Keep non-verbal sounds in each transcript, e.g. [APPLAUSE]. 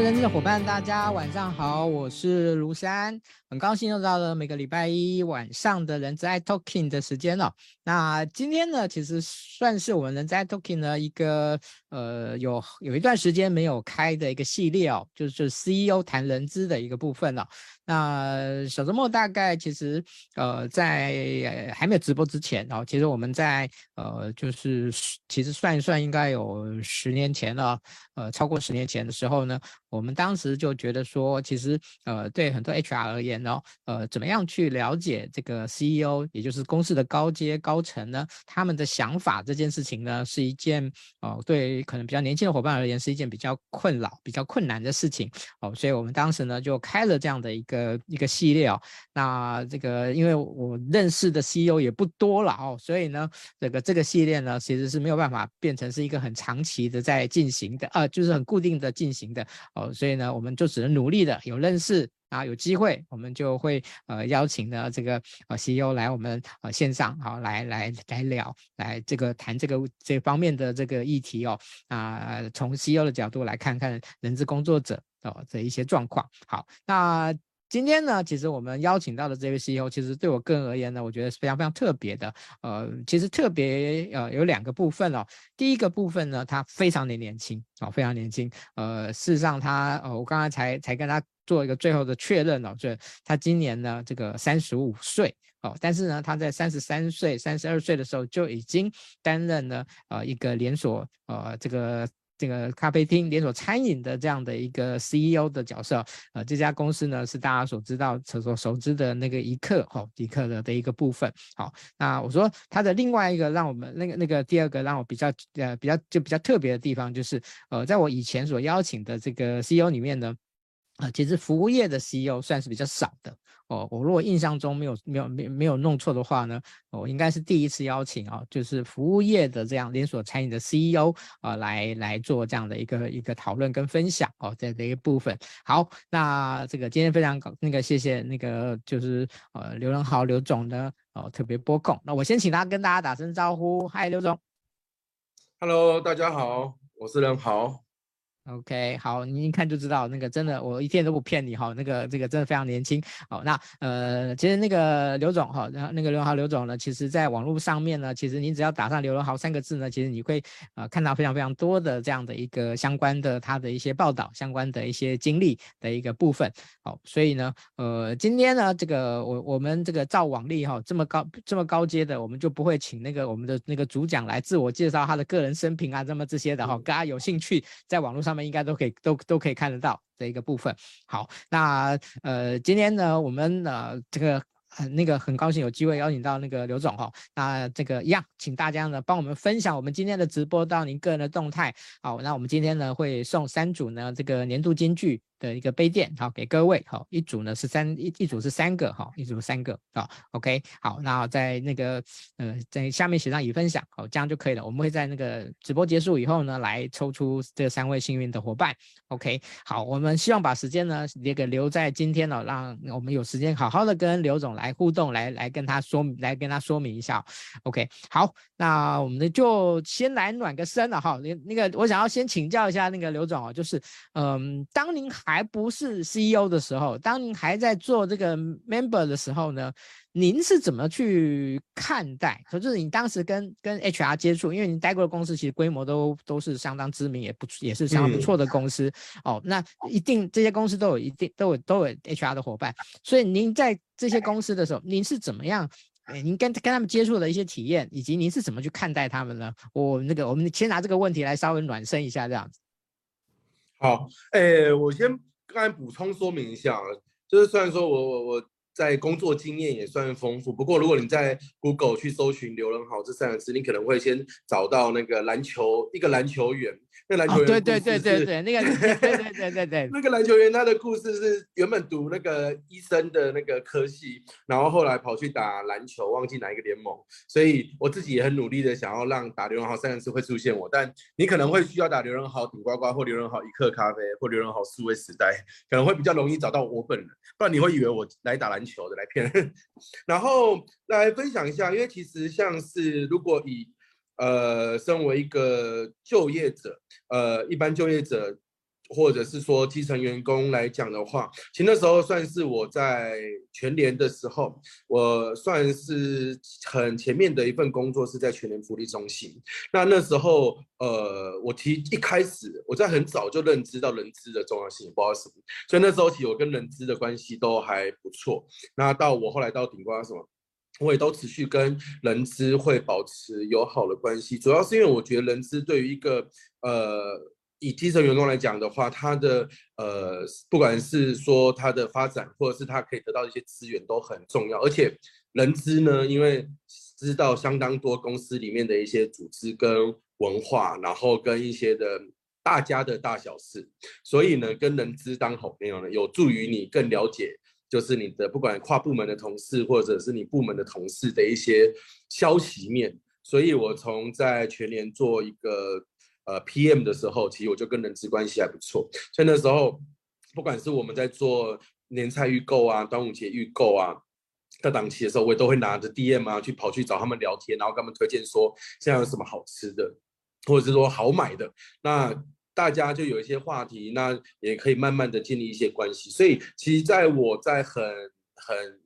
人资的伙伴，大家晚上好，我是卢山，很高兴又到了每个礼拜一晚上的人资 iTalking 的时间了。那今天呢，其实算是我们人资 iTalking 的一个呃有有一段时间没有开的一个系列哦，就是 CEO 谈人资的一个部分了。那小周末大概其实呃在还没有直播之前哦，其实我们在呃就是其实算一算应该有十年前了，呃超过十年前的时候呢，我们当时就觉得说，其实呃对很多 HR 而言呢，呃怎么样去了解这个 CEO，也就是公司的高阶高层呢，他们的想法这件事情呢，是一件哦对可能比较年轻的伙伴而言是一件比较困扰、比较困难的事情哦，所以我们当时呢就开了这样的一个。呃，一个系列哦，那这个因为我认识的 CEO 也不多了哦，所以呢，这个这个系列呢，其实是没有办法变成是一个很长期的在进行的，呃，就是很固定的进行的。哦，所以呢，我们就只能努力的有认识啊，有机会我们就会呃邀请呢这个呃 CEO 来我们呃线上好来来来聊，来这个谈这个这方面的这个议题哦，啊，从 CEO 的角度来看看人资工作者哦的一些状况，好，那。今天呢，其实我们邀请到的这位 CEO，其实对我个人而言呢，我觉得是非常非常特别的。呃，其实特别呃有两个部分哦。第一个部分呢，他非常的年轻哦，非常年轻。呃，事实上他呃，我刚才才才跟他做一个最后的确认哦，就他今年呢这个三十五岁哦，但是呢他在三十三岁、三十二岁的时候就已经担任了呃一个连锁呃这个。那个咖啡厅连锁餐饮的这样的一个 CEO 的角色，呃，这家公司呢是大家所知道、所所熟知的那个一刻，哈、哦，一刻的的一个部分。好，那我说它的另外一个让我们那个那个第二个让我比较呃比较就比较特别的地方，就是呃，在我以前所邀请的这个 CEO 里面呢。啊，其实服务业的 CEO 算是比较少的哦。我如果印象中没有没有没没有弄错的话呢，我应该是第一次邀请啊，就是服务业的这样连锁餐饮的 CEO 啊，来来做这样的一个一个讨论跟分享哦，这一个部分。好，那这个今天非常那个谢谢那个就是呃刘仁豪刘总呢哦特别拨空，那我先请他跟大家打声招呼，嗨，刘总，Hello，大家好，我是仁豪。OK，好，你一看就知道那个真的，我一点都不骗你哈，那个这个真的非常年轻。好，那呃，其实那个刘总哈，然后那个刘仁豪刘总呢，其实在网络上面呢，其实你只要打上刘仁豪三个字呢，其实你会呃看到非常非常多的这样的一个相关的他的一些报道，相关的一些经历的一个部分。好，所以呢，呃，今天呢，这个我我们这个照往例哈，这么高这么高阶的，我们就不会请那个我们的那个主讲来自我介绍他的个人生平啊，这么这些的哈，大家有兴趣在网络上。他们应该都可以都都可以看得到这一个部分。好，那呃，今天呢，我们呃这个很那个很高兴有机会邀请到那个刘总哈。那这个一样，请大家呢帮我们分享我们今天的直播到您个人的动态。好，那我们今天呢会送三组呢这个年度金句的一个杯垫，好，给各位，好，一组呢是三一一组是三个，好，一组三个，好，OK，好，那在那个呃在下面写上已分享，好，这样就可以了。我们会在那个直播结束以后呢，来抽出这三位幸运的伙伴，OK，好，我们希望把时间呢也给留在今天了，让我们有时间好好的跟刘总来互动，来来跟他说，来跟他说明一下，OK，好，那我们就先来暖个身了哈，那那个我想要先请教一下那个刘总哦，就是嗯，当您还还不是 CEO 的时候，当您还在做这个 member 的时候呢，您是怎么去看待？就是你当时跟跟 HR 接触，因为您待过的公司其实规模都都是相当知名，也不也是相当不错的公司、嗯、哦。那一定这些公司都有一定都有都有 HR 的伙伴，所以您在这些公司的时候，您是怎么样？哎，您跟跟他们接触的一些体验，以及您是怎么去看待他们呢？我那个我们先拿这个问题来稍微暖身一下，这样子。好，哎、我先刚才补充说明一下，就是虽然说我我我在工作经验也算丰富，不过如果你在 Google 去搜寻刘仁豪这三个字，你可能会先找到那个篮球一个篮球员。那篮球员、哦、对对对对对，那个对对对对对，那个篮球员他的故事是原本读那个医生的那个科系，然后后来跑去打篮球，忘记哪一个联盟。所以我自己也很努力的想要让打刘仁豪三个字会出现我，但你可能会需要打刘仁豪顶呱呱或刘仁豪一刻咖啡或刘仁豪数位时代，可能会比较容易找到我本人，不然你会以为我来打篮球的来骗人。[LAUGHS] 然后来分享一下，因为其实像是如果以呃，身为一个就业者，呃，一般就业者或者是说基层员工来讲的话，其实那时候算是我在全联的时候，我算是很前面的一份工作是在全联福利中心。那那时候，呃，我提一开始我在很早就认知到人资的重要性，不知道什么，所以那时候其实我跟人资的关系都还不错。那到我后来到顶呱什么，我也都持续跟人资会保持友好的关系，主要是因为我觉得人资对于一个呃。以基层员工来讲的话，他的呃，不管是说他的发展，或者是他可以得到一些资源，都很重要。而且人资呢，因为知道相当多公司里面的一些组织跟文化，然后跟一些的大家的大小事，所以呢，跟人资当好朋友呢，有助于你更了解，就是你的不管跨部门的同事，或者是你部门的同事的一些消息面。所以我从在全年做一个。呃，PM 的时候，其实我就跟人资关系还不错，所以那时候，不管是我们在做年菜预购啊、端午节预购啊的档期的时候，我也都会拿着 DM 啊去跑去找他们聊天，然后跟他们推荐说现在有什么好吃的，或者是说好买的，那大家就有一些话题，那也可以慢慢的建立一些关系。所以，其实在我在很很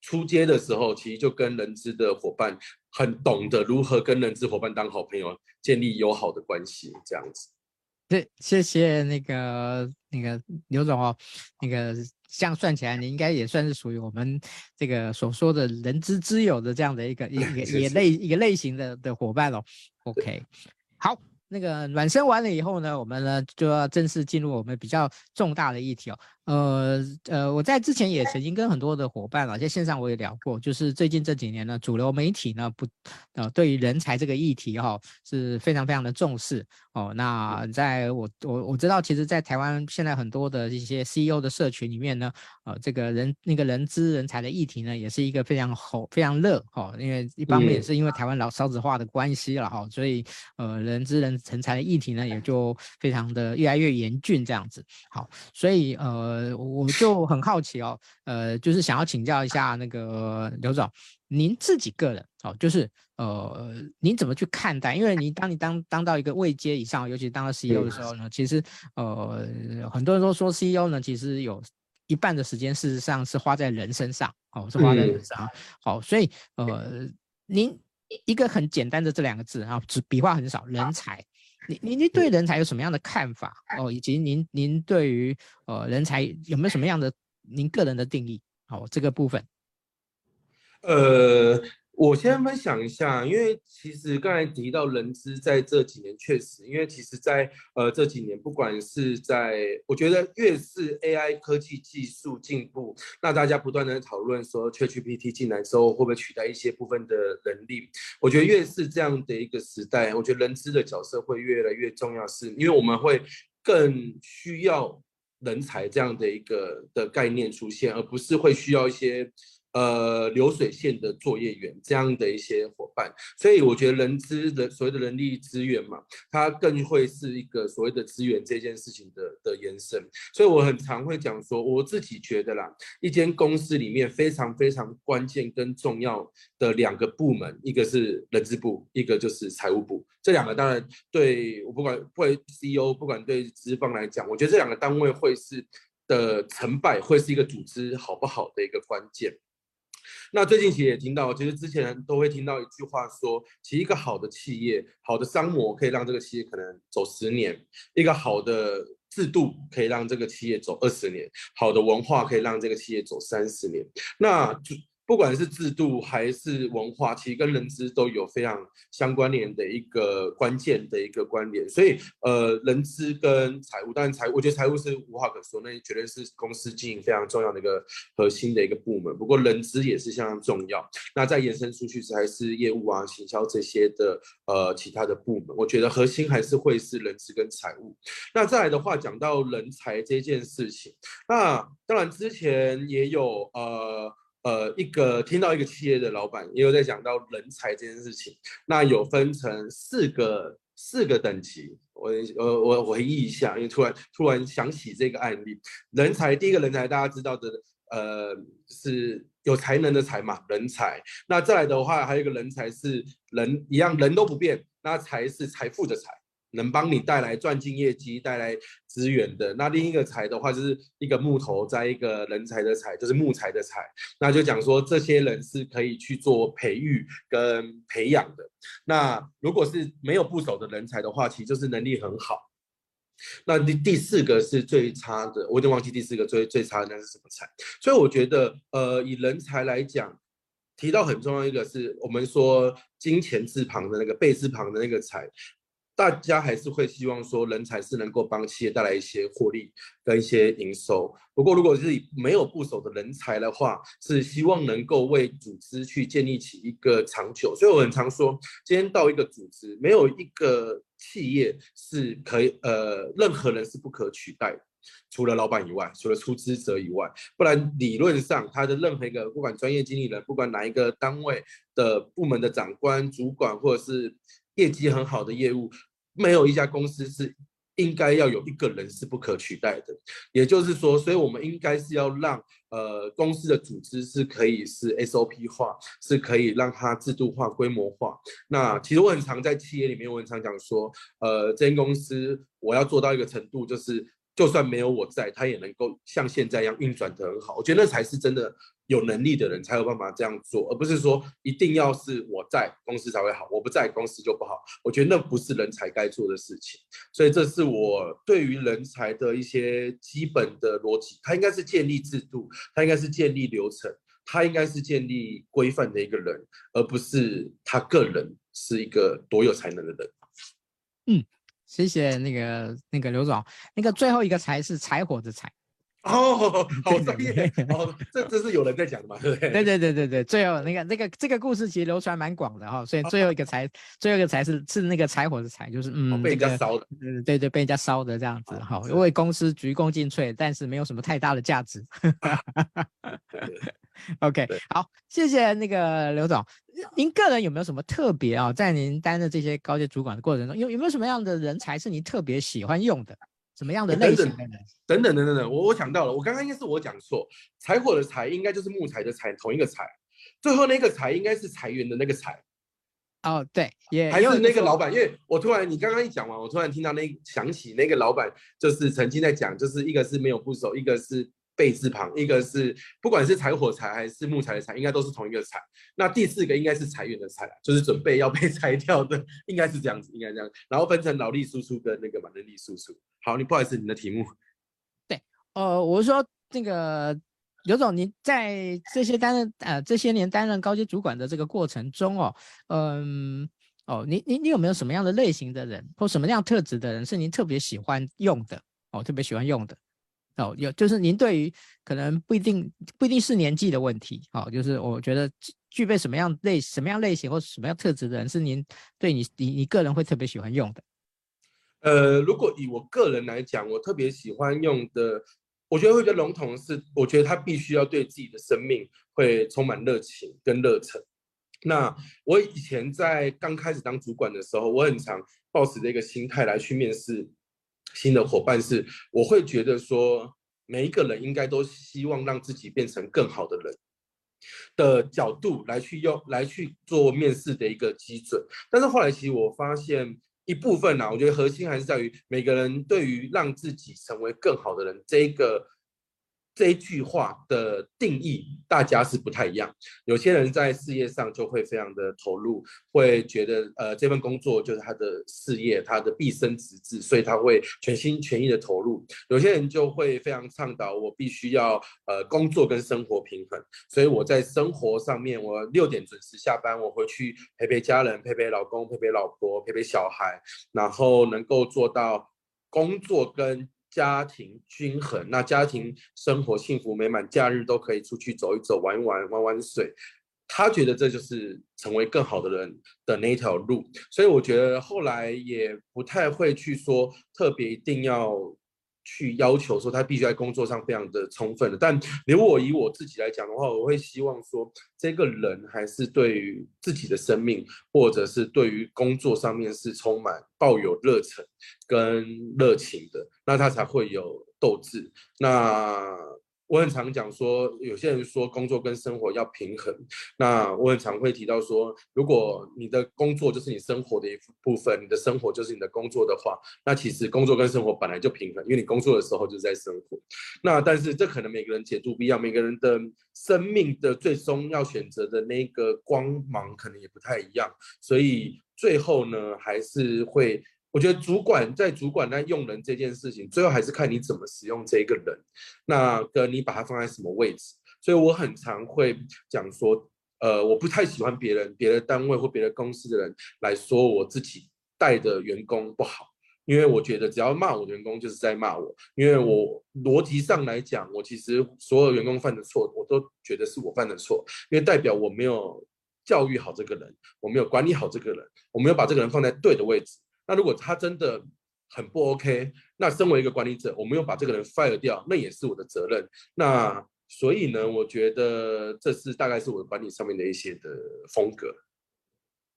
出街的时候，其实就跟人资的伙伴。很懂得如何跟人资伙伴当好朋友，建立友好的关系，这样子。对，谢谢那个那个刘总哦，那个这样算起来，你应该也算是属于我们这个所说的人资之友的这样的一个一个 [LAUGHS] 也类一个类型的的伙伴哦。OK，好。那个暖身完了以后呢，我们呢就要正式进入我们比较重大的议题哦。呃呃，我在之前也曾经跟很多的伙伴啊，在线上我也聊过，就是最近这几年呢，主流媒体呢不呃对于人才这个议题哈、哦、是非常非常的重视哦。那在我我我知道，其实，在台湾现在很多的一些 CEO 的社群里面呢，呃，这个人那个人资人才的议题呢，也是一个非常火非常热哈、哦。因为一方面也是因为台湾老少子化的关系了哈、哦，所以呃人资人成才的议题呢，也就非常的越来越严峻这样子。好，所以呃，我就很好奇哦，呃，就是想要请教一下那个刘总，您自己个人哦，就是呃，您怎么去看待？因为你当你当当到一个位阶以上，尤其当了 CEO 的时候呢，其实呃，很多人都说 CEO 呢，其实有一半的时间事实上是花在人身上，哦，是花在人身上。好，所以呃，您一个很简单的这两个字啊，只笔画很少，人才。您您您对人才有什么样的看法哦？以及您您对于呃人才有没有什么样的您个人的定义？好、哦，这个部分。呃。我先分享一下，因为其实刚才提到人资在这几年确实，因为其实在呃这几年，不管是在我觉得越是 AI 科技技术进步，那大家不断的讨论说 ChatGPT 进来之后会不会取代一些部分的人力，我觉得越是这样的一个时代，我觉得人资的角色会越来越重要，是因为我们会更需要人才这样的一个的概念出现，而不是会需要一些。呃，流水线的作业员这样的一些伙伴，所以我觉得人资的所谓的人力资源嘛，它更会是一个所谓的资源这件事情的的延伸。所以我很常会讲说，我自己觉得啦，一间公司里面非常非常关键跟重要的两个部门，一个是人资部，一个就是财务部。这两个当然对我不管不管 CEO，不管对资方来讲，我觉得这两个单位会是的成败，会是一个组织好不好的一个关键。那最近其实也听到，其实之前都会听到一句话说，其实一个好的企业、好的商模可以让这个企业可能走十年，一个好的制度可以让这个企业走二十年，好的文化可以让这个企业走三十年。那就。不管是制度还是文化，其实跟人资都有非常相关联的一个关键的一个关联。所以，呃，人资跟财务，当然财务，我觉得财务是无话可说，那绝对是公司经营非常重要的一个核心的一个部门。不过，人资也是相当重要。那再延伸出去，才是业务啊、行销这些的呃其他的部门。我觉得核心还是会是人资跟财务。那再来的话，讲到人才这件事情，那当然之前也有呃。呃，一个听到一个企业的老板也有在讲到人才这件事情，那有分成四个四个等级，我我我回忆一下，因为突然突然想起这个案例，人才第一个人才大家知道的，呃，是有才能的才嘛，人才，那再来的话还有一个人才是人一样人都不变，那才是财富的财。能帮你带来赚进业绩、带来资源的。那另一个才的话，就是一个木头在一个人才的才，就是木材的财。那就讲说这些人是可以去做培育跟培养的。那如果是没有部首的人才的话，其实就是能力很好。那第第四个是最差的，我有点忘记第四个最最差的那是什么才。所以我觉得，呃，以人才来讲。提到很重要一个是我们说金钱字旁的那个贝字旁的那个财，大家还是会希望说人才是能够帮企业带来一些获利跟一些营收。不过如果是没有部首的人才的话，是希望能够为组织去建立起一个长久。所以我很常说，今天到一个组织，没有一个企业是可以呃，任何人是不可取代。除了老板以外，除了出资者以外，不然理论上他的任何一个不管专业经理人，不管哪一个单位的部门的长官、主管，或者是业绩很好的业务，没有一家公司是应该要有一个人是不可取代的。也就是说，所以我们应该是要让呃公司的组织是可以是 SOP 化，是可以让它制度化、规模化。那其实我很常在企业里面，我很常讲说，呃，这间公司我要做到一个程度，就是。就算没有我在，他也能够像现在一样运转得很好。我觉得那才是真的有能力的人才有办法这样做，而不是说一定要是我在公司才会好，我不在公司就不好。我觉得那不是人才该做的事情。所以这是我对于人才的一些基本的逻辑。他应该是建立制度，他应该是建立流程，他应该是建立规范的一个人，而不是他个人是一个多有才能的人。嗯。谢谢那个那个刘总，那个最后一个才是柴火的柴哦，好专业哦，这这是有人在讲的嘛，对不对？对对对对对，最后那个那个这个故事其实流传蛮广的哈、哦，所以最后一个才最后一个才是是那个柴火的柴，就是嗯、哦、被人家烧的，对、这个、对对被人家烧的这样子哈，因为公司鞠躬尽瘁，但是没有什么太大的价值。[LAUGHS] [LAUGHS] [LAUGHS] OK，好，谢谢那个刘总。您个人有没有什么特别啊？在您担任这些高级主管的过程中，有有没有什么样的人才是您特别喜欢用的？什么样的类型的人？等等等等等，我我想到了，我刚刚应该是我讲错，柴火的柴应该就是木材的材，同一个材。最后那个材应该是裁员的那个裁。哦，对，也还是那个老板，因为我突然你刚刚一讲完，我突然听到那想起那个老板，就是曾经在讲，就是一个是没有部首，一个是。贝字旁，一个是不管是柴火柴还是木材的柴，应该都是同一个柴。那第四个应该是裁员的裁，就是准备要被 [LAUGHS] 裁掉的，应该是这样子，应该这样。然后分成劳力输出跟那个人力输出。好，你不好意思，你的题目。[LAUGHS] 对，呃，我是说那个刘总，您在这些担任呃这些年担任高阶主管的这个过程中哦，嗯，哦，你你你有没有什么样的类型的人或什么样特质的人是您特别喜欢用的？哦，特别喜欢用的。哦，有就是您对于可能不一定不一定是年纪的问题，好，就是我觉得具备什么样类什么样类型或什么样特质的人是您对你你你个人会特别喜欢用的。呃，如果以我个人来讲，我特别喜欢用的，我觉得会比较笼统的是，我觉得他必须要对自己的生命会充满热情跟热忱。那我以前在刚开始当主管的时候，我很常抱持的一个心态来去面试。新的伙伴是，我会觉得说，每一个人应该都希望让自己变成更好的人的角度来去用来去做面试的一个基准。但是后来其实我发现一部分呢、啊，我觉得核心还是在于每个人对于让自己成为更好的人这一个。这一句话的定义，大家是不太一样。有些人在事业上就会非常的投入，会觉得呃这份工作就是他的事业，他的毕生职志，所以他会全心全意的投入。有些人就会非常倡导，我必须要呃工作跟生活平衡，所以我在生活上面，我六点准时下班，我回去陪陪家人，陪陪老公，陪陪老婆，陪陪小孩，然后能够做到工作跟。家庭均衡，那家庭生活幸福美满，假日都可以出去走一走、玩一玩、玩玩水。他觉得这就是成为更好的人的那一条路，所以我觉得后来也不太会去说特别一定要。去要求说他必须在工作上非常的充分的，但如果以我自己来讲的话，我会希望说这个人还是对于自己的生命或者是对于工作上面是充满抱有热忱跟热情的，那他才会有斗志。那我很常讲说，有些人说工作跟生活要平衡。那我很常会提到说，如果你的工作就是你生活的一部分，你的生活就是你的工作的话，那其实工作跟生活本来就平衡，因为你工作的时候就是在生活。那但是这可能每个人解读不一样，每个人的生命的最终要选择的那个光芒可能也不太一样，所以最后呢，还是会。我觉得主管在主管那用人这件事情，最后还是看你怎么使用这个人，那跟你把他放在什么位置。所以我很常会讲说，呃，我不太喜欢别人、别的单位或别的公司的人来说我自己带的员工不好，因为我觉得只要骂我的员工就是在骂我，因为我逻辑上来讲，我其实所有员工犯的错，我都觉得是我犯的错，因为代表我没有教育好这个人，我没有管理好这个人，我没有把这个人放在对的位置。那如果他真的很不 OK，那身为一个管理者，我没有把这个人 fire 掉，那也是我的责任。那所以呢，我觉得这是大概是我的管理上面的一些的风格。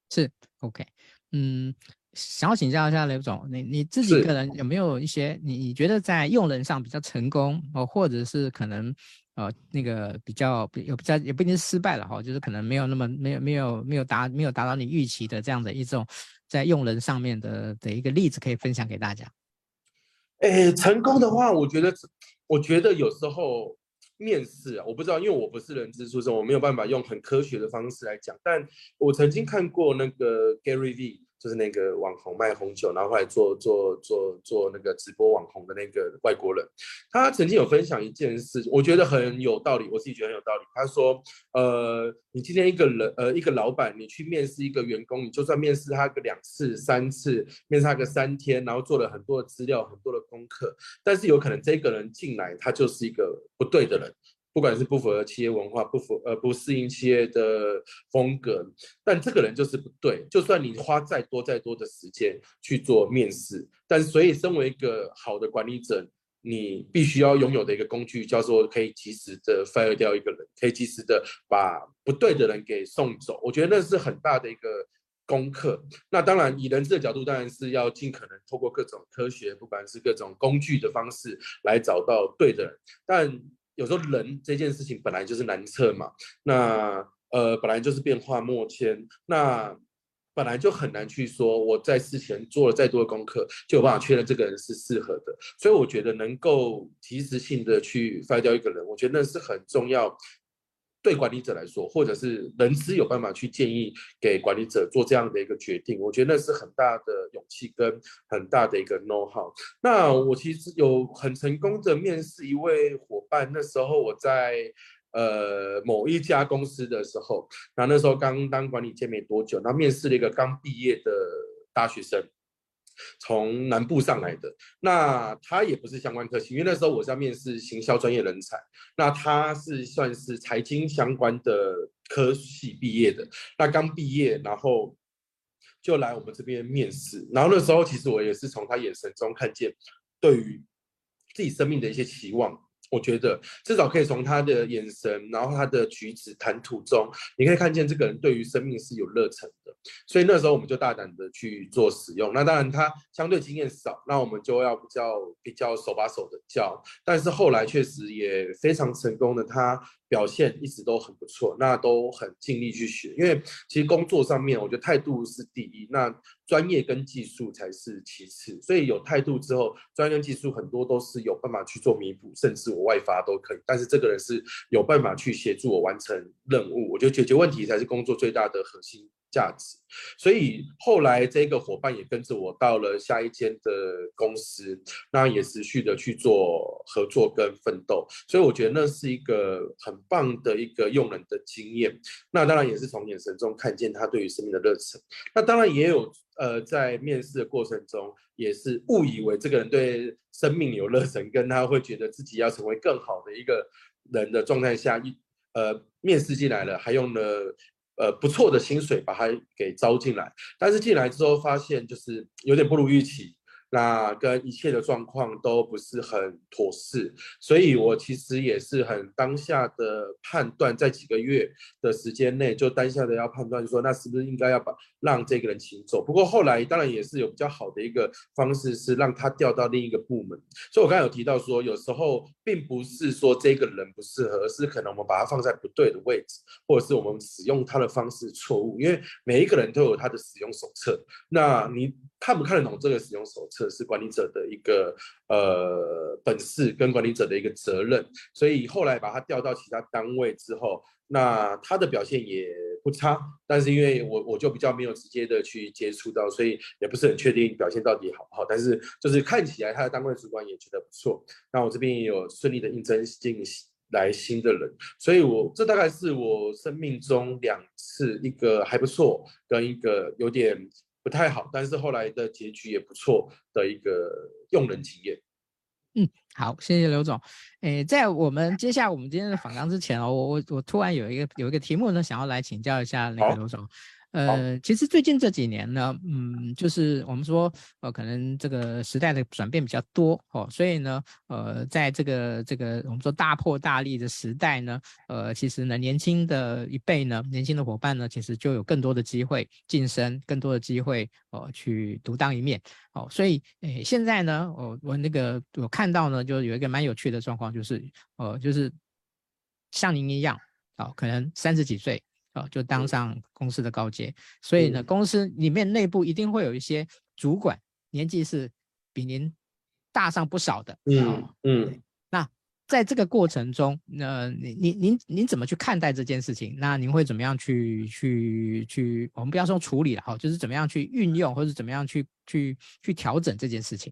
是 OK，嗯，想要请教一下刘总，你你自己个人有没有一些你你觉得在用人上比较成功哦，或者是可能？呃，那个比较有比较也不一定是失败了哈，就是可能没有那么没有没有没有达没有达到你预期的这样的一种在用人上面的的一个例子可以分享给大家。诶，成功的话，我觉得我觉得有时候面试啊，我不知道，因为我不是人资出身，我没有办法用很科学的方式来讲，但我曾经看过那个 Gary V。就是那个网红卖红酒，然后后来做做做做那个直播网红的那个外国人，他曾经有分享一件事，我觉得很有道理，我自己觉得很有道理。他说，呃，你今天一个人，呃，一个老板，你去面试一个员工，你就算面试他个两次、三次，面试他个三天，然后做了很多的资料、很多的功课，但是有可能这个人进来，他就是一个不对的人。不管是不符合企业文化，不符呃不适应企业的风格，但这个人就是不对。就算你花再多再多的时间去做面试，但所以身为一个好的管理者，你必须要拥有的一个工具，叫做可以及时的 fire 掉一个人，可以及时的把不对的人给送走。我觉得那是很大的一个功课。那当然，以人资的角度，当然是要尽可能透过各种科学，不管是各种工具的方式来找到对的人，但。有时候人这件事情本来就是难测嘛，那呃本来就是变化莫测，那本来就很难去说我在事前做了再多的功课就有办法确认这个人是适合的，所以我觉得能够及时性的去筛掉一个人，我觉得那是很重要。对管理者来说，或者是人资有办法去建议给管理者做这样的一个决定，我觉得那是很大的勇气跟很大的一个 know how。那我其实有很成功的面试一位伙伴，那时候我在呃某一家公司的时候，那那时候刚当管理阶没多久，那面试了一个刚毕业的大学生。从南部上来的，那他也不是相关科系，因为那时候我是要面试行销专业人才，那他是算是财经相关的科系毕业的，那刚毕业，然后就来我们这边面试，然后那时候其实我也是从他眼神中看见对于自己生命的一些期望。我觉得至少可以从他的眼神，然后他的举止谈吐中，你可以看见这个人对于生命是有热忱所以那时候我们就大胆的去做使用。那当然他相对经验少，那我们就要比较比较手把手的教。但是后来确实也非常成功的，他表现一直都很不错，那都很尽力去学。因为其实工作上面，我觉得态度是第一。那专业跟技术才是其次，所以有态度之后，专业跟技术很多都是有办法去做弥补，甚至我外发都可以。但是这个人是有办法去协助我完成任务，我觉得解决问题才是工作最大的核心价值。所以后来这个伙伴也跟着我到了下一间的公司，那也持续的去做合作跟奋斗。所以我觉得那是一个很棒的一个用人的经验。那当然也是从眼神中看见他对于生命的热忱。那当然也有。呃，在面试的过程中，也是误以为这个人对生命有热忱，跟他会觉得自己要成为更好的一个人的状态下，一呃面试进来了，还用了呃不错的薪水把他给招进来，但是进来之后发现就是有点不如预期，那跟一切的状况都不是很妥适，所以我其实也是很当下的判断，在几个月的时间内就当下的要判断说，那是不是应该要把让这个人请走？不过后来当然也是有比较好的一个方式，是让他调到另一个部门。所以我刚才有提到说，有时候并不是说这个人不适合，而是可能我们把他放在不对的位置，或者是我们使用他的方式错误。因为每一个人都有他的使用手册，那你看不看得懂这个使用手册，是管理者的一个呃本事跟管理者的一个责任。所以后来把他调到其他单位之后，那他的表现也不差。但是因为我我就比较没有直接的去接触到，所以也不是很确定表现到底好不好。但是就是看起来他的单位主管也觉得不错。那我这边也有顺利的应征进来新的人，所以我这大概是我生命中两次一个还不错跟一个有点。不太好，但是后来的结局也不错的一个用人经验。嗯，好，谢谢刘总。诶，在我们接下来我们今天的访谈之前哦，我我我突然有一个有一个题目呢，想要来请教一下那个刘总。呃，其实最近这几年呢，嗯，就是我们说，呃，可能这个时代的转变比较多哦，所以呢，呃，在这个这个我们说大破大立的时代呢，呃，其实呢，年轻的一辈呢，年轻的伙伴呢，其实就有更多的机会晋升，更多的机会哦，去独当一面哦，所以诶，现在呢，我我那个我看到呢，就有一个蛮有趣的状况，就是呃，就是像您一样，哦，可能三十几岁。啊，就当上公司的高阶，所以呢，公司里面内部一定会有一些主管，年纪是比您大上不少的。嗯嗯。那在这个过程中，那您您您您怎么去看待这件事情？那您会怎么样去去去？我们不要说处理了哈，就是怎么样去运用，或者怎么样去去去调整这件事情。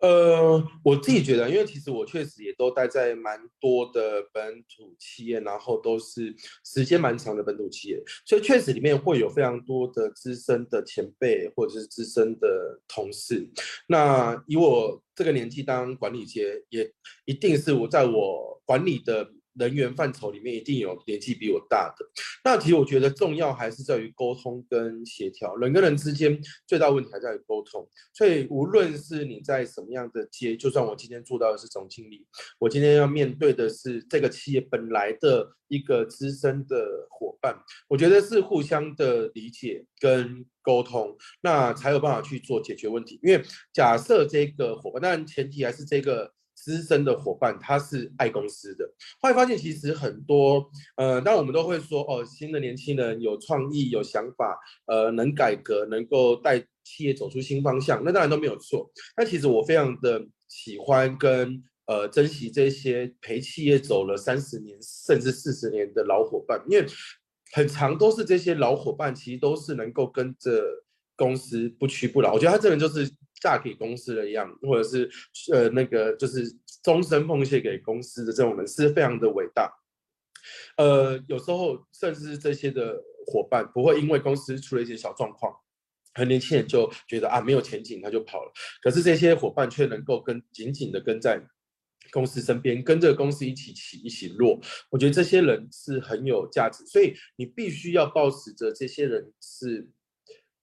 呃，我自己觉得，因为其实我确实也都待在蛮多的本土企业，然后都是时间蛮长的本土企业，所以确实里面会有非常多的资深的前辈或者是资深的同事。那以我这个年纪当管理阶，也一定是我在我管理的。人员范畴里面一定有年纪比我大的，那其实我觉得重要还是在于沟通跟协调，人跟人之间最大问题还在于沟通。所以无论是你在什么样的阶，就算我今天做到的是总经理，我今天要面对的是这个企业本来的一个资深的伙伴，我觉得是互相的理解跟沟通，那才有办法去做解决问题。因为假设这个伙伴，当然前提还是这个。资深的伙伴，他是爱公司的。后来发现，其实很多，呃，当我们都会说，哦，新的年轻人有创意、有想法，呃，能改革，能够带企业走出新方向，那当然都没有错。但其实我非常的喜欢跟呃珍惜这些陪企业走了三十年甚至四十年的老伙伴，因为很长都是这些老伙伴，其实都是能够跟着公司不屈不挠。我觉得他这人就是。嫁给公司的一样，或者是呃那个就是终身奉献给公司的这种人是非常的伟大。呃，有时候甚至是这些的伙伴不会因为公司出了一些小状况，很年轻人就觉得啊没有前景，他就跑了。可是这些伙伴却能够跟紧紧的跟在公司身边，跟着公司一起起一起落。我觉得这些人是很有价值，所以你必须要抱持着这些人是。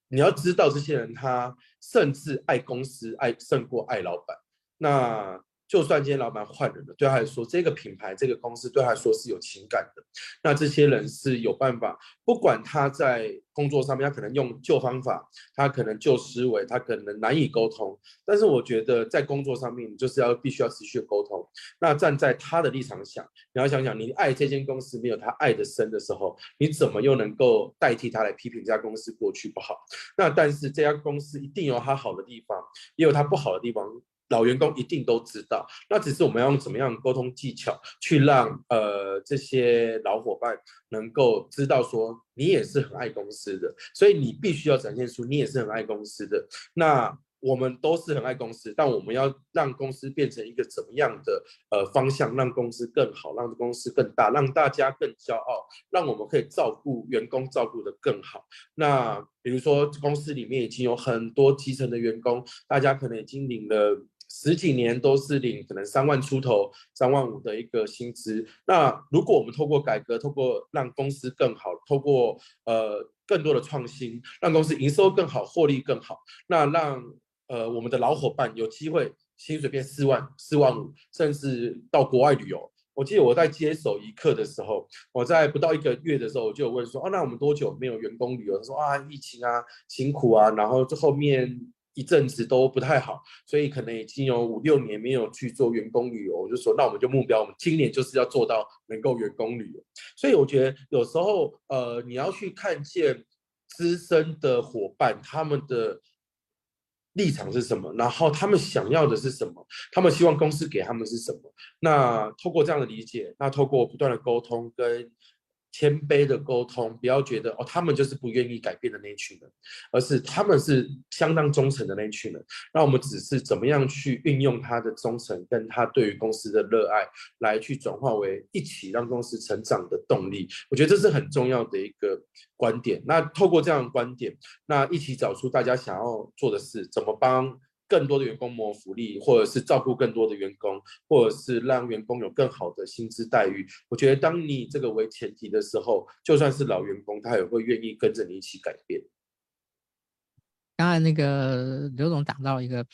你要知道，这些人他甚至爱公司爱胜过爱老板。那就算今天老板换人了，对他来说，这个品牌、这个公司对他来说是有情感的。那这些人是有办法，不管他在工作上面，他可能用旧方法，他可能旧思维，他可能难以沟通。但是我觉得在工作上面，你就是要必须要持续的沟通。那站在他的立场想，你要想想，你爱这间公司没有他爱的深的时候，你怎么又能够代替他来批评这家公司过去不好？那但是这家公司一定有他好的地方，也有他不好的地方。老员工一定都知道，那只是我们要用怎么样沟通技巧，去让呃这些老伙伴能够知道说，你也是很爱公司的，所以你必须要展现出你也是很爱公司的。那我们都是很爱公司，但我们要让公司变成一个怎么样的呃方向，让公司更好，让公司更大，让大家更骄傲，让我们可以照顾员工照顾得更好。那比如说公司里面已经有很多基层的员工，大家可能已经领了。十几年都是领可能三万出头、三万五的一个薪资。那如果我们透过改革，透过让公司更好，透过呃更多的创新，让公司营收更好、获利更好，那让呃，我们的老伙伴有机会薪水变四万、四万五，甚至到国外旅游。我记得我在接手一刻的时候，我在不到一个月的时候，我就有问说，哦，那我们多久没有员工旅游？他说啊，疫情啊，辛苦啊，然后这后面一阵子都不太好，所以可能已经有五六年没有去做员工旅游。我就说，那我们就目标，我们今年就是要做到能够员工旅游。所以我觉得有时候，呃，你要去看见资深的伙伴他们的。立场是什么？然后他们想要的是什么？他们希望公司给他们是什么？那透过这样的理解，那透过不断的沟通跟。谦卑的沟通，不要觉得哦，他们就是不愿意改变的那一群人，而是他们是相当忠诚的那一群人。那我们只是怎么样去运用他的忠诚，跟他对于公司的热爱，来去转化为一起让公司成长的动力。我觉得这是很重要的一个观点。那透过这样的观点，那一起找出大家想要做的事，怎么帮。更多的员工谋福利，或者是照顾更多的员工，或者是让员工有更好的薪资待遇。我觉得，当你这个为前提的时候，就算是老员工，他也会愿意跟着你一起改变。刚才那个刘总讲到一个，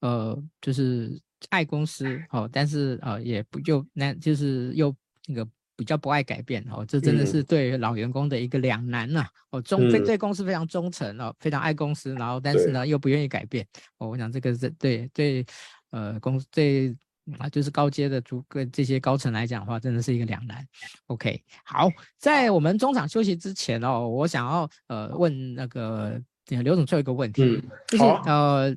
呃，就是爱公司哦，但是呃，也不就那，就是又那个。比较不爱改变哦，这真的是对老员工的一个两难呐、啊。哦，忠非对公司非常忠诚哦，非常爱公司，然后但是呢又不愿意改变。哦，我想这个是对对呃公对啊就是高阶的主跟这些高层来讲的话，真的是一个两难。OK，好，在我们中场休息之前哦，我想要呃问那个刘总最后一个问题，嗯、就是呃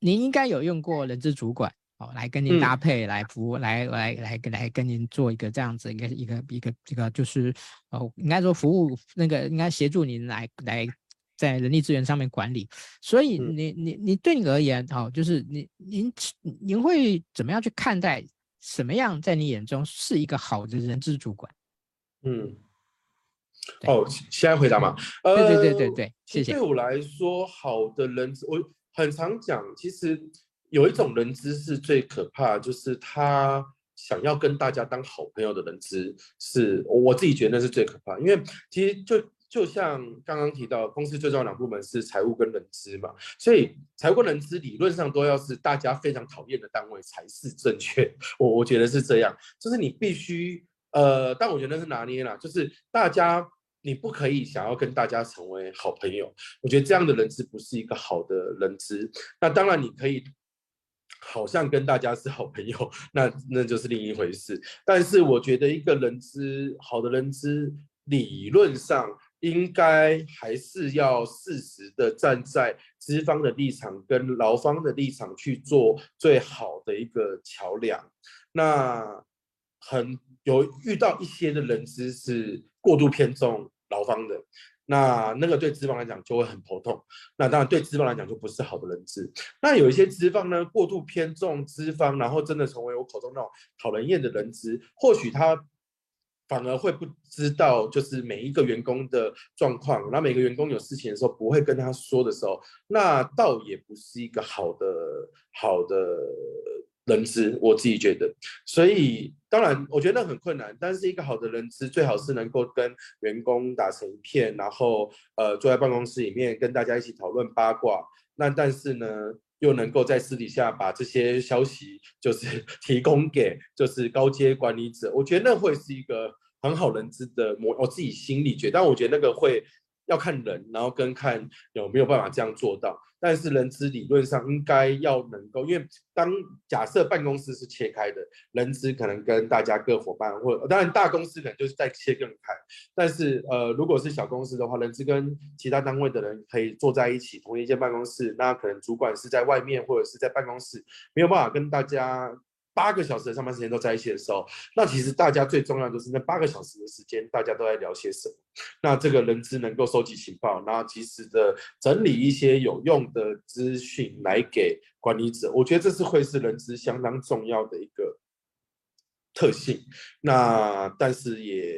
您应该有用过人资主管。哦，来跟您搭配，来服务，来来来跟来跟您做一个这样子一个一个一个这个就是哦，应该说服务那个应该协助您来来在人力资源上面管理。所以你你你对你而言，哦，就是你您您会怎么样去看待什么样在你眼中是一个好的人资主管？嗯，哦，现在回答嘛？对对对对对，谢谢。对我来说，好的人资，我很常讲，其实。有一种人资是最可怕，就是他想要跟大家当好朋友的人资，是我自己觉得那是最可怕。因为其实就就像刚刚提到，公司最重要两部门是财务跟人资嘛，所以财务跟人资理论上都要是大家非常讨厌的单位才是正确。我我觉得是这样，就是你必须呃，但我觉得是拿捏啦，就是大家你不可以想要跟大家成为好朋友，我觉得这样的人资不是一个好的人资。那当然你可以。好像跟大家是好朋友，那那就是另一回事。但是我觉得一个人资，好的人资，理论上应该还是要适时的站在资方的立场跟劳方的立场去做最好的一个桥梁。那很有遇到一些的人资是过度偏重劳方的。那那个对资方来讲就会很头痛，那当然对资方来讲就不是好的人资。那有一些资方呢，过度偏重资方，然后真的成为我口中那种讨人厌的人资，或许他反而会不知道，就是每一个员工的状况，那每个员工有事情的时候不会跟他说的时候，那倒也不是一个好的好的。人资，我自己觉得，所以当然我觉得那很困难，但是一个好的人资最好是能够跟员工打成一片，然后呃坐在办公室里面跟大家一起讨论八卦，那但是呢又能够在私底下把这些消息就是 [LAUGHS] 提供给就是高阶管理者，我觉得那会是一个很好人资的模，我自己心里觉得，但我觉得那个会。要看人，然后跟看有没有办法这样做到。但是人资理论上应该要能够，因为当假设办公室是切开的，人资可能跟大家各伙伴，或当然大公司可能就是再切更开。但是呃，如果是小公司的话，人资跟其他单位的人可以坐在一起，同一间办公室。那可能主管是在外面或者是在办公室，没有办法跟大家。八个小时的上班时间都在一起的时候，那其实大家最重要的就是那八个小时的时间，大家都在聊些什么？那这个人资能够收集情报，然后及时的整理一些有用的资讯来给管理者，我觉得这是会是人资相当重要的一个特性。那但是也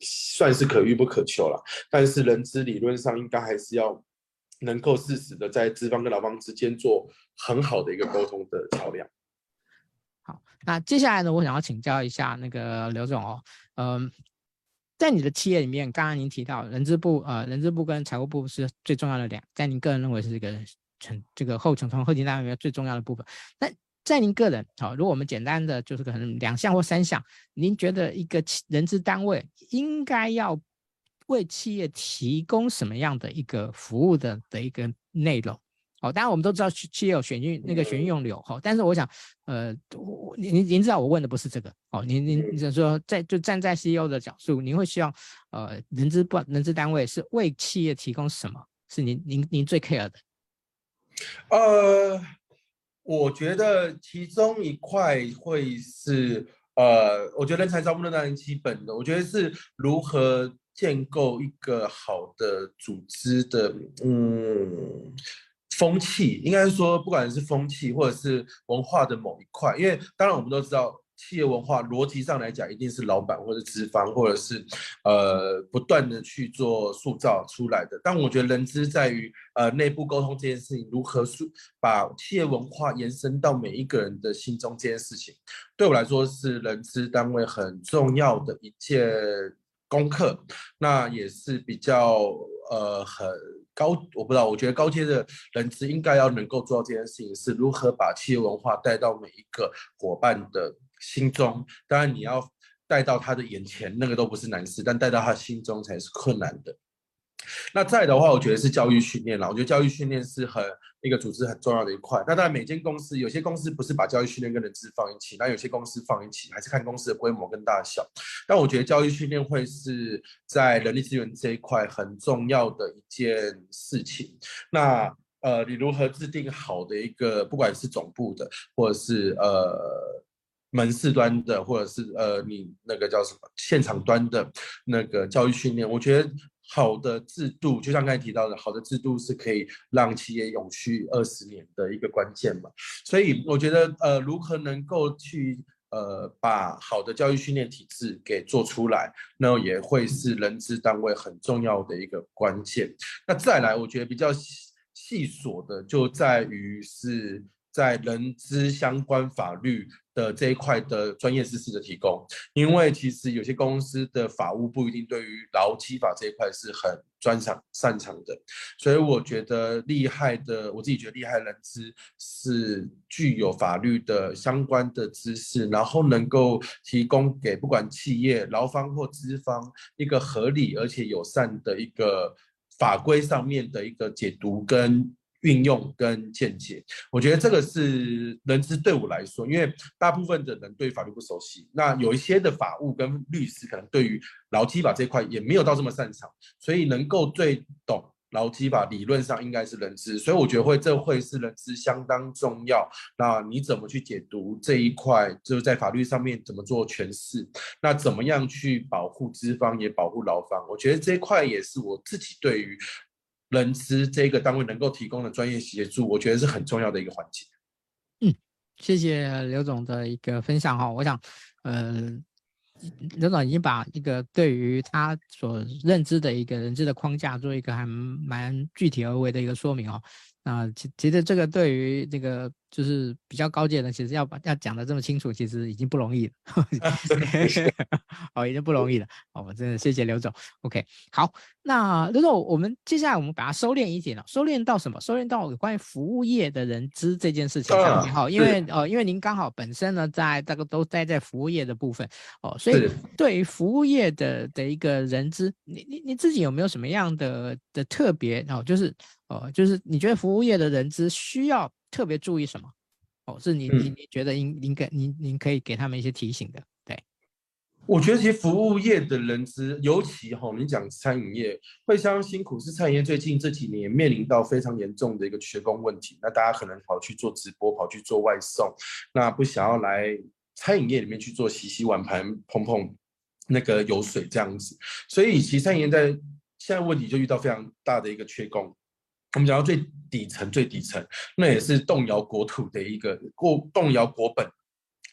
算是可遇不可求了。但是人资理论上应该还是要能够适时的在资方跟劳方之间做很好的一个沟通的桥梁。那接下来呢，我想要请教一下那个刘总哦，嗯，在你的企业里面，刚刚您提到人资部，呃，人资部跟财务部是最重要的两，在您个人认为是一个成这个后成从后勤单位里面最重要的部分。那在您个人，好，如果我们简单的就是可能两项或三项，您觉得一个企人资单位应该要为企业提供什么样的一个服务的的一个内容？哦，当然我们都知道企业有选运那个选运用流，哈，但是我想，呃，您您您知道我问的不是这个，哦，您您就是说在就站在 CEO 的角度，您会希望，呃，人资不人资单位是为企业提供什么？是您您您最 care 的？呃。我觉得其中一块会是，呃，我觉得人才招募的当然基本的，我觉得是如何建构一个好的组织的，嗯，风气，应该说不管是风气或者是文化的某一块，因为当然我们都知道。企业文化逻辑上来讲，一定是老板或者资方，或者是呃不断的去做塑造出来的。但我觉得人资在于呃内部沟通这件事情，如何塑把企业文化延伸到每一个人的心中这件事情，对我来说是人资单位很重要的一件功课。那也是比较呃很高，我不知道，我觉得高阶的人资应该要能够做到这件事情，是如何把企业文化带到每一个伙伴的。心中，当然你要带到他的眼前，那个都不是难事，但带到他心中才是困难的。那再的话，我觉得是教育训练啦。我觉得教育训练是很一个组织很重要的一块。那当然，每间公司有些公司不是把教育训练跟人资放一起，那有些公司放一起，还是看公司的规模跟大小。但我觉得教育训练会是在人力资源这一块很重要的一件事情。那呃，你如何制定好的一个，不管是总部的，或者是呃。门市端的，或者是呃，你那个叫什么现场端的那个教育训练，我觉得好的制度，就像刚才提到的，好的制度是可以让企业永续二十年的一个关键嘛。所以我觉得呃，如何能够去呃把好的教育训练体制给做出来，那也会是人资单位很重要的一个关键。那再来，我觉得比较细琐的就在于是在人资相关法律。的这一块的专业知识的提供，因为其实有些公司的法务不一定对于劳基法这一块是很专长擅长的，所以我觉得厉害的，我自己觉得厉害的人资是具有法律的相关的知识，然后能够提供给不管企业劳方或资方一个合理而且友善的一个法规上面的一个解读跟。运用跟见解，我觉得这个是人资对我来说，因为大部分的人对法律不熟悉，那有一些的法务跟律师可能对于劳基法这块也没有到这么擅长，所以能够最懂劳基法理论上应该是人资，所以我觉得会这会是人资相当重要。那你怎么去解读这一块，就是在法律上面怎么做诠释？那怎么样去保护资方也保护劳方？我觉得这一块也是我自己对于。人资这个单位能够提供的专业协助，我觉得是很重要的一个环节。嗯，谢谢刘总的一个分享哈。我想，呃，刘总已经把一个对于他所认知的一个人资的框架做一个还蛮具体而为的一个说明哦。那其其实这个对于这个。就是比较高阶的，其实要把要讲的这么清楚，其实已经不容易了。[LAUGHS] [LAUGHS] 哦，已经不容易了。哦，我真的谢谢刘总。OK，好，那刘总，我们接下来我们把它收敛一点了，收敛到什么？收敛到有关于服务业的人资这件事情上面。好，因为呃，因为您刚好本身呢，在这个都待在服务业的部分哦，所以对于服务业的的一个人资，你你你自己有没有什么样的的特别哦？就是哦，就是你觉得服务业的人资需要？特别注意什么？哦，是你你你觉得应应该您您可以给他们一些提醒的。对，我觉得其实服务业的人资，尤其哈，你讲餐饮业会相当辛苦，是餐饮业最近这几年面临到非常严重的一个缺工问题。那大家可能跑去做直播，跑去做外送，那不想要来餐饮业里面去做洗洗碗盘、碰碰那个油水这样子。所以其实餐饮业在现在问题就遇到非常大的一个缺工。我们讲到最底层，最底层，那也是动摇国土的一个过动摇国本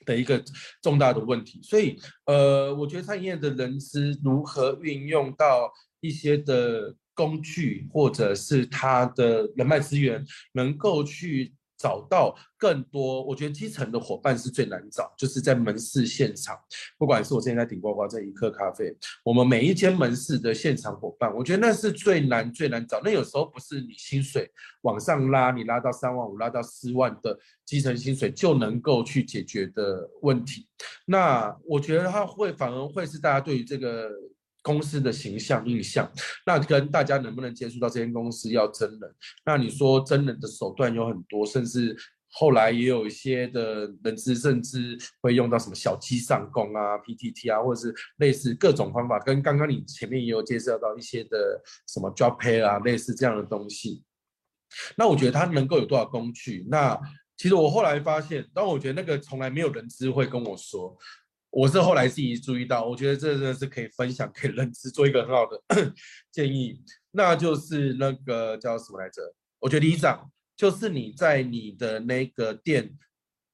的一个重大的问题。所以，呃，我觉得餐饮业的人是如何运用到一些的工具，或者是他的人脉资源，能够去找到更多，我觉得基层的伙伴是最难找，就是在门市现场，不管是我现在在顶呱呱，在一刻咖啡，我们每一间门市的现场伙伴，我觉得那是最难最难找。那有时候不是你薪水往上拉，你拉到三万五，拉到四万的基层薪水就能够去解决的问题。那我觉得它会反而会是大家对于这个。公司的形象印象，那跟大家能不能接触到这间公司要真人？那你说真人的手段有很多，甚至后来也有一些的人资，甚至会用到什么小鸡上工啊、PTT 啊，或者是类似各种方法。跟刚刚你前面也有介绍到一些的什么 Job Pay 啊，类似这样的东西。那我觉得它能够有多少工具？那其实我后来发现，但我觉得那个从来没有人资会跟我说。我是后来自己注意到，我觉得这真的是可以分享给认知做一个很好的 [COUGHS] 建议，那就是那个叫什么来着？我觉得理长就是你在你的那个店。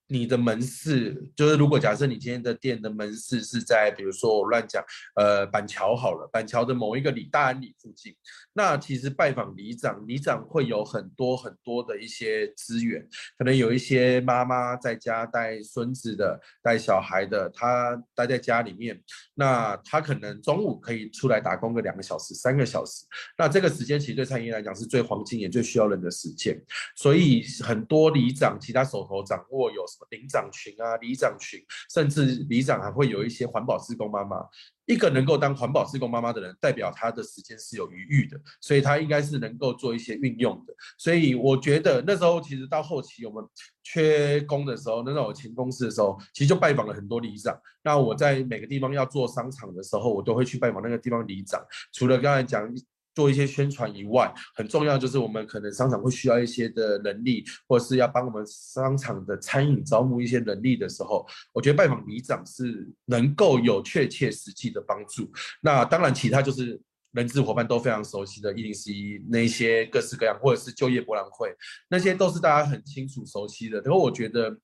你的门市就是，如果假设你今天的店的门市是在，比如说我乱讲，呃，板桥好了，板桥的某一个里大安里附近，那其实拜访里长，里长会有很多很多的一些资源，可能有一些妈妈在家带孙子的、带小孩的，他待在家里面，那他可能中午可以出来打工个两个小时、三个小时，那这个时间其实对餐饮来讲是最黄金也最需要人的时间，所以很多里长其他手头掌握有。领长群啊，里长群，甚至里长还会有一些环保志工妈妈。一个能够当环保志工妈妈的人，代表他的时间是有余裕的，所以他应该是能够做一些运用的。所以我觉得那时候其实到后期我们缺工的时候，那时候我前公司的时候，其实就拜访了很多里长。那我在每个地方要做商场的时候，我都会去拜访那个地方里长。除了刚才讲。做一些宣传以外，很重要就是我们可能商场会需要一些的能力，或者是要帮我们商场的餐饮招募一些能力的时候，我觉得拜访里长是能够有确切实际的帮助。那当然，其他就是人资伙伴都非常熟悉的一零四一那些各式各样，或者是就业博览会，那些都是大家很清楚熟悉的。然后我觉得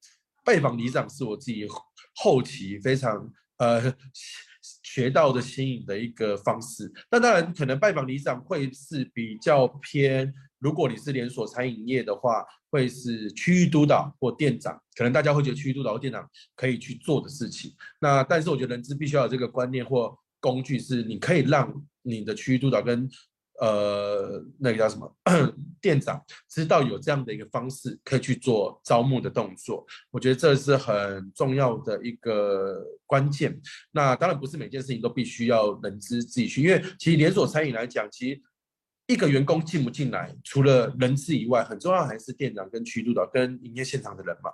拜访里长是我自己后期非常呃。学到的新颖的一个方式，那当然可能拜访里长会是比较偏，如果你是连锁餐饮业的话，会是区域督导或店长，可能大家会觉得区域督导或店长可以去做的事情。那但是我觉得人资必须要有这个观念或工具，是你可以让你的区域督导跟。呃，那个叫什么 [CLEARS THROAT] 店长知道有这样的一个方式可以去做招募的动作，我觉得这是很重要的一个关键。那当然不是每件事情都必须要人资自己去，因为其实连锁餐饮来讲，其实一个员工进不进来，除了人资以外，很重要还是店长跟区督导跟营业现场的人嘛。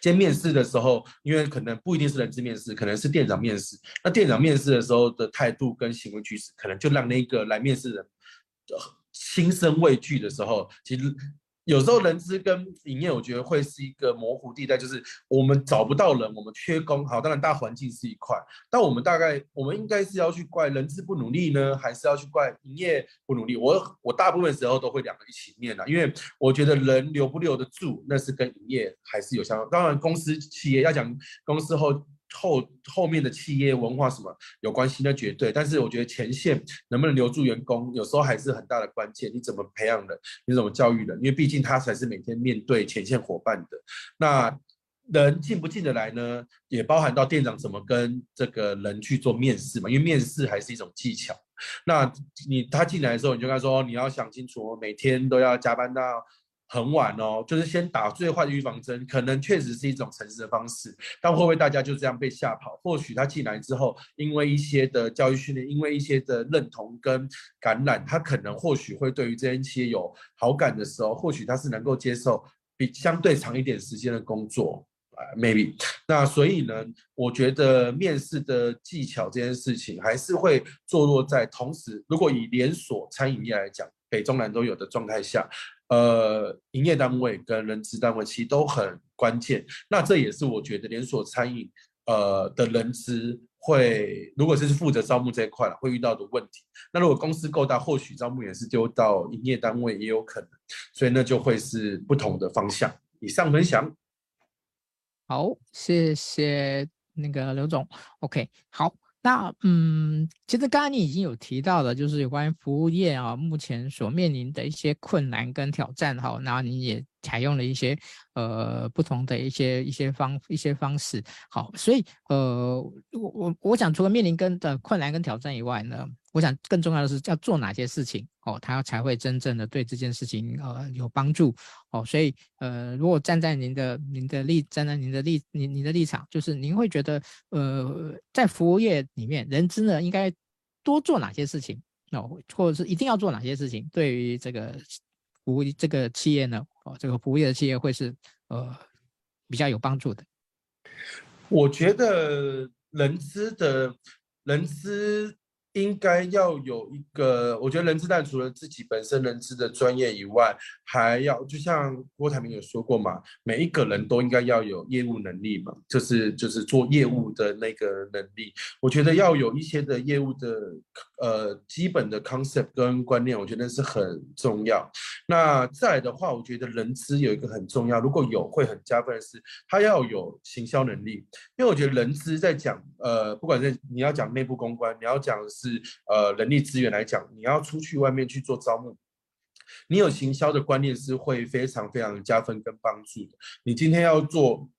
今天面试的时候，因为可能不一定是人资面试，可能是店长面试。那店长面试的时候的态度跟行为举止，可能就让那个来面试的人心生畏惧的时候，其实。有时候人资跟营业，我觉得会是一个模糊地带，就是我们找不到人，我们缺工。好，当然大环境是一块，但我们大概我们应该是要去怪人资不努力呢，还是要去怪营业不努力？我我大部分时候都会两个一起念的，因为我觉得人留不留得住，那是跟营业还是有相关。当然公司企业要讲公司后。后后面的企业文化什么有关系？那绝对。但是我觉得前线能不能留住员工，有时候还是很大的关键。你怎么培养人？你怎么教育人？因为毕竟他才是每天面对前线伙伴的。那人进不进得来呢？也包含到店长怎么跟这个人去做面试嘛？因为面试还是一种技巧。那你他进来的时候，你就跟他说，你要想清楚，每天都要加班到。很晚哦，就是先打最坏的预防针，可能确实是一种诚实的方式，但会不会大家就这样被吓跑？或许他进来之后，因为一些的教育训练，因为一些的认同跟感染，他可能或许会对于这间企业有好感的时候，或许他是能够接受比相对长一点时间的工作啊，maybe。那所以呢，我觉得面试的技巧这件事情还是会坐落在同时，如果以连锁餐饮业来讲，北中南都有的状态下。呃，营业单位跟人资单位其实都很关键。那这也是我觉得连锁餐饮呃的人资会，如果是负责招募这一块了，会遇到的问题。那如果公司够大，或许招募也是丢到营业单位也有可能。所以那就会是不同的方向。以上分享。好，谢谢那个刘总。OK，好。那嗯，其实刚刚你已经有提到了，就是有关于服务业啊，目前所面临的一些困难跟挑战哈。那你也采用了一些呃不同的一些一些方一些方式。好，所以呃，我我我想除了面临跟的困难跟挑战以外呢，我想更重要的是要做哪些事情哦，他才会真正的对这件事情呃有帮助哦。所以呃，如果站在您的您的立站在您的立您您的立场，就是您会觉得呃，在服务业里面，人资呢应该多做哪些事情？哦，或者是一定要做哪些事情，对于这个服务这个企业呢？哦，这个服务业的企业会是呃比较有帮助的。我觉得人资的人资。应该要有一个，我觉得人资但除了自己本身人资的专业以外，还要就像郭台铭有说过嘛，每一个人都应该要有业务能力嘛，就是就是做业务的那个能力。我觉得要有一些的业务的呃基本的 concept 跟观念，我觉得是很重要。那再来的话，我觉得人资有一个很重要，如果有会很加分的是，他要有行销能力，因为我觉得人资在讲呃，不管是你要讲内部公关，你要讲。是呃，人力资源来讲，你要出去外面去做招募，你有行销的观念是会非常非常加分跟帮助的。你今天要做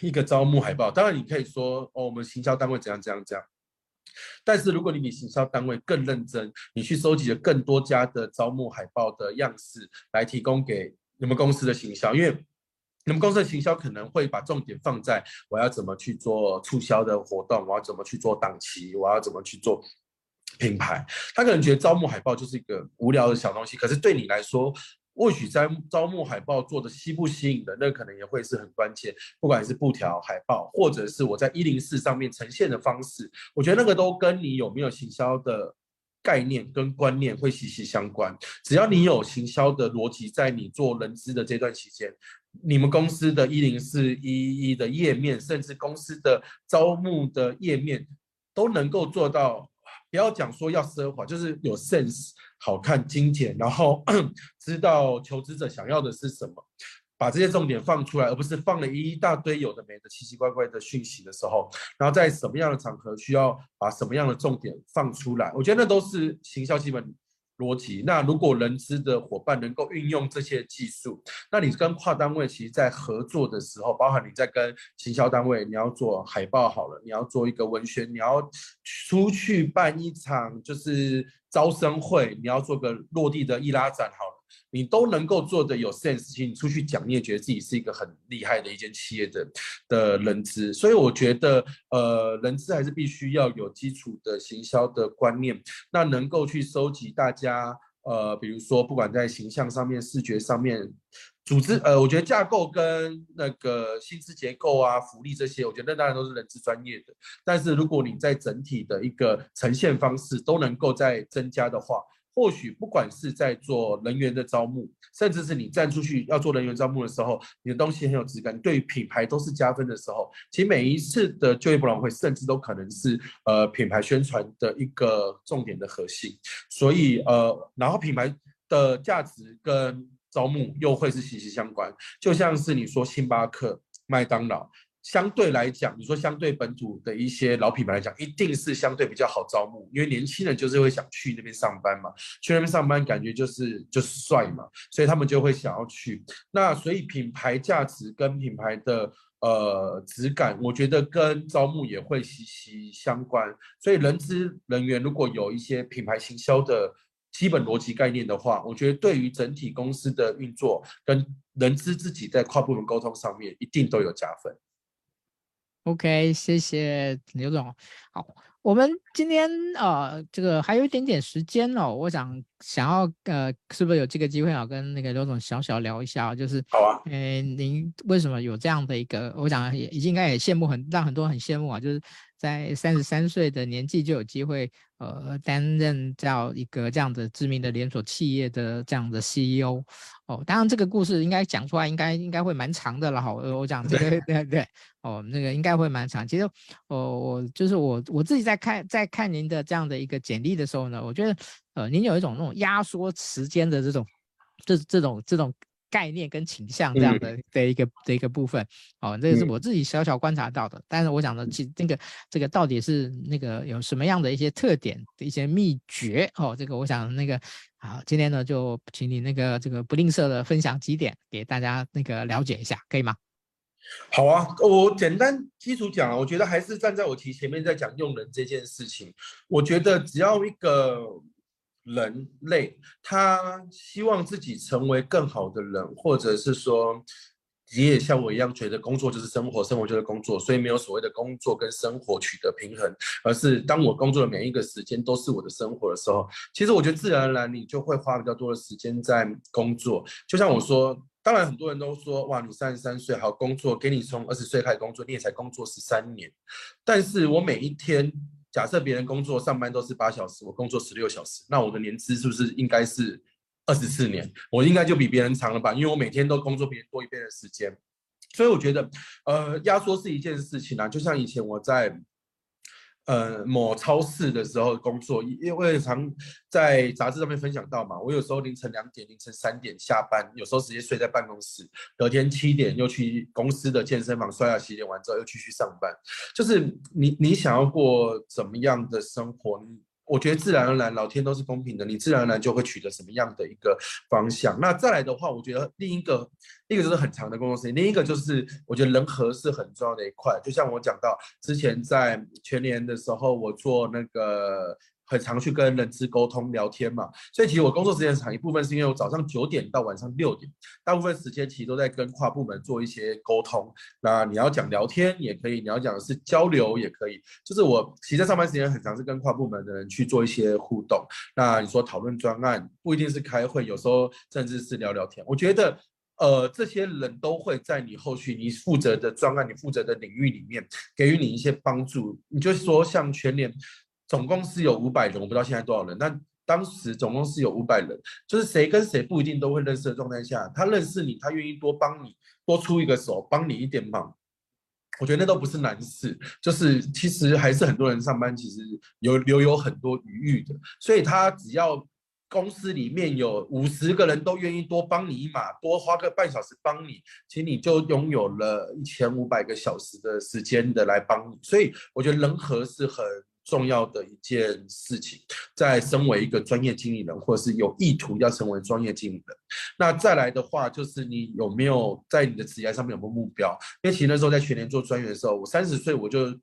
一个招募海报，当然你可以说哦，我们行销单位怎样怎样怎样。但是如果你比行销单位更认真，你去收集了更多家的招募海报的样式来提供给你们公司的行销，因为你们公司的行销可能会把重点放在我要怎么去做促销的活动，我要怎么去做档期，我要怎么去做。品牌，他可能觉得招募海报就是一个无聊的小东西，可是对你来说，或许在招募海报做的吸不吸引的，那可能也会是很关键。不管是布条海报，或者是我在一零四上面呈现的方式，我觉得那个都跟你有没有行销的概念跟观念会息息相关。只要你有行销的逻辑，在你做人资的这段期间，你们公司的一零四一一的页面，甚至公司的招募的页面，都能够做到。不要讲说要奢华，就是有 sense、好看、精简，然后 [CLEARS THROAT] 知道求职者想要的是什么，把这些重点放出来，而不是放了一大堆有的没的奇奇怪怪的讯息的时候，然后在什么样的场合需要把什么样的重点放出来，我觉得那都是行销基本逻辑。那如果人资的伙伴能够运用这些技术，那你跟跨单位其实，在合作的时候，包含你在跟行销单位，你要做海报好了，你要做一个文宣，你要出去办一场就是招生会，你要做个落地的易拉展好了，你都能够做的有 sense，你出去讲，你也觉得自己是一个很厉害的一间企业的的人资。所以我觉得，呃，人资还是必须要有基础的行销的观念，那能够去收集大家，呃，比如说不管在形象上面、视觉上面、组织，呃，我觉得架构跟那个薪资结构啊、福利这些，我觉得那当然都是人资专业的。但是如果你在整体的一个呈现方式都能够再增加的话，或许不管是在做人员的招募，甚至是你站出去要做人员招募的时候，你的东西很有质感，对于品牌都是加分的时候，其实每一次的就业博览会，甚至都可能是呃品牌宣传的一个重点的核心。所以呃，然后品牌的价值跟招募又会是息息相关，就像是你说星巴克、麦当劳。相对来讲，你说相对本土的一些老品牌来讲，一定是相对比较好招募，因为年轻人就是会想去那边上班嘛，去那边上班感觉就是就是帅嘛，所以他们就会想要去。那所以品牌价值跟品牌的呃质感，我觉得跟招募也会息息相关。所以人资人员如果有一些品牌行销的基本逻辑概念的话，我觉得对于整体公司的运作跟人资自己在跨部门沟通上面，一定都有加分。OK，谢谢刘总。好，我们今天呃，这个还有一点点时间哦，我想想要呃，是不是有这个机会啊，跟那个刘总小小聊一下，就是好啊。呃，您为什么有这样的一个？我想也应该也羡慕很，让很多人很羡慕啊，就是。在三十三岁的年纪就有机会，呃，担任这一个这样的知名的连锁企业的这样的 CEO 哦。当然，这个故事应该讲出来应该应该会蛮长的了哈。我讲这个对对对，哦，那个应该会蛮长。其实，哦，我就是我我自己在看在看您的这样的一个简历的时候呢，我觉得，呃，您有一种那种压缩时间的这种这这种这种概念跟倾向这样的的一个、嗯、的一个部分。哦，这个是我自己小小观察到的。嗯、但是我想呢，其那个这个到底是那个有什么样的一些特点的一些秘诀？哦，这个我想那个好，今天呢就请你那个这个不吝啬的分享几点给大家那个了解一下，可以吗？好啊，我简单基础讲啊，我觉得还是站在我提前面在讲用人这件事情。我觉得只要一个人类，他希望自己成为更好的人，或者是说你也像我一样觉得工作就是生活，生活就是工作，所以没有所谓的工作跟生活取得平衡，而是当我工作的每一个时间都是我的生活的时候，其实我觉得自然而然你就会花比较多的时间在工作。就像我说。当然，很多人都说，哇，你三十三岁好工作，给你从二十岁开始工作，你也才工作十三年。但是我每一天，假设别人工作上班都是八小时，我工作十六小时，那我的年资是不是应该是二十四年？我应该就比别人长了吧？因为我每天都工作别人多一倍的时间。所以我觉得，呃，压缩是一件事情啊，就像以前我在。呃，某超市的时候工作，因为常在杂志上面分享到嘛，我有时候凌晨两点、凌晨三点下班，有时候直接睡在办公室，隔天七点又去公司的健身房刷牙洗脸完之后又继续上班。就是你你想要过怎么样的生活？我觉得自然而然，老天都是公平的，你自然而然就会取得什么样的一个方向。那再来的话，我觉得另一个，一个就是很长的工作时间，另一个就是我觉得人和是很重要的一块。就像我讲到之前在全年的时候，我做那个。很常去跟人资沟通聊天嘛，所以其实我工作时间长一部分是因为我早上九点到晚上六点，大部分时间其实都在跟跨部门做一些沟通。那你要讲聊天也可以，你要讲的是交流也可以。就是我其实在上班时间很常是跟跨部门的人去做一些互动。那你说讨论专案不一定是开会，有时候甚至是聊聊天。我觉得呃这些人都会在你后续你负责的专案、你负责的领域里面给予你一些帮助。你就说像全联。总公司有五百人，我不知道现在多少人。但当时总公司有五百人，就是谁跟谁不一定都会认识的状态下，他认识你，他愿意多帮你，多出一个手，帮你一点忙。我觉得那都不是难事，就是其实还是很多人上班其实有留有很多余裕的，所以他只要公司里面有五十个人都愿意多帮你一马，多花个半小时帮你，其实你就拥有了一千五百个小时的时间的来帮你。所以我觉得人和是很。重要的一件事情，在身为一个专业经理人，或者是有意图要成为专业经理人，那再来的话，就是你有没有在你的职业上面有没有目标？因为其实那时候在全年做专员的时候，我三十岁我就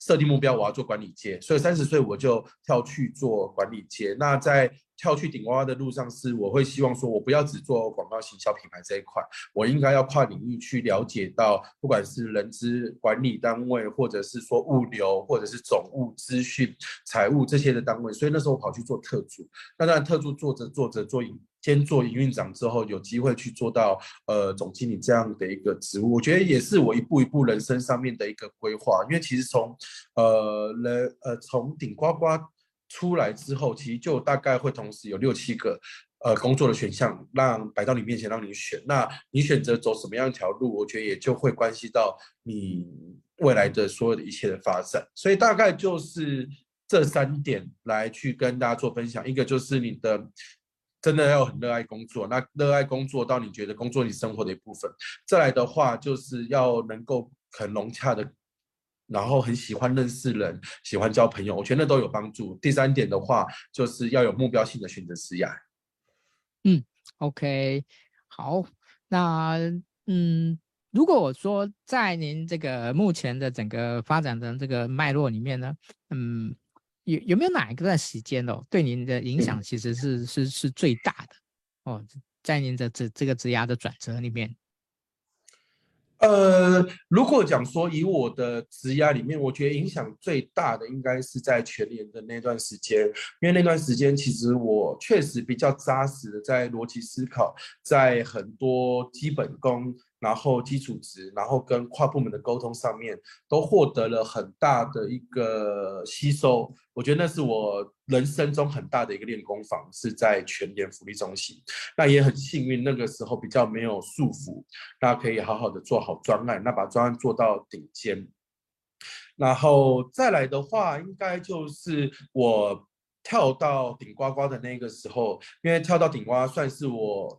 设定目标，我要做管理阶，所以三十岁我就跳去做管理阶。那在跳去顶呱呱的路上，是我会希望说，我不要只做广告行销品牌这一块，我应该要跨领域去了解到，不管是人资管理单位，或者是说物流，或者是总务、资讯、财务这些的单位。所以那时候我跑去做特助，那当然特助做着做着做先，做营运长之后，有机会去做到呃总经理这样的一个职务，我觉得也是我一步一步人生上面的一个规划。因为其实从呃人呃从顶呱呱。出来之后，其实就大概会同时有六七个呃工作的选项，让摆到你面前让你选。那你选择走什么样一条路，我觉得也就会关系到你未来的所有的一切的发展。所以大概就是这三点来去跟大家做分享。一个就是你的真的要很热爱工作，那热爱工作到你觉得工作你生活的一部分。再来的话，就是要能够很融洽的。然后很喜欢认识人，喜欢交朋友，我觉得都有帮助。第三点的话，就是要有目标性的选择职业。嗯，OK，好，那嗯，如果我说在您这个目前的整个发展的这个脉络里面呢，嗯，有有没有哪一段时间哦，对您的影响其实是、嗯、是是最大的哦，在您的这这个职涯的转折里面。呃，如果讲说以我的职涯里面，我觉得影响最大的应该是在全年的那段时间，因为那段时间其实我确实比较扎实的在逻辑思考，在很多基本功。然后基础值，然后跟跨部门的沟通上面都获得了很大的一个吸收，我觉得那是我人生中很大的一个练功房，是在全联福利中心。那也很幸运，那个时候比较没有束缚，那可以好好的做好专案，那把专案做到顶尖。然后再来的话，应该就是我跳到顶呱呱的那个时候，因为跳到顶呱呱算是我。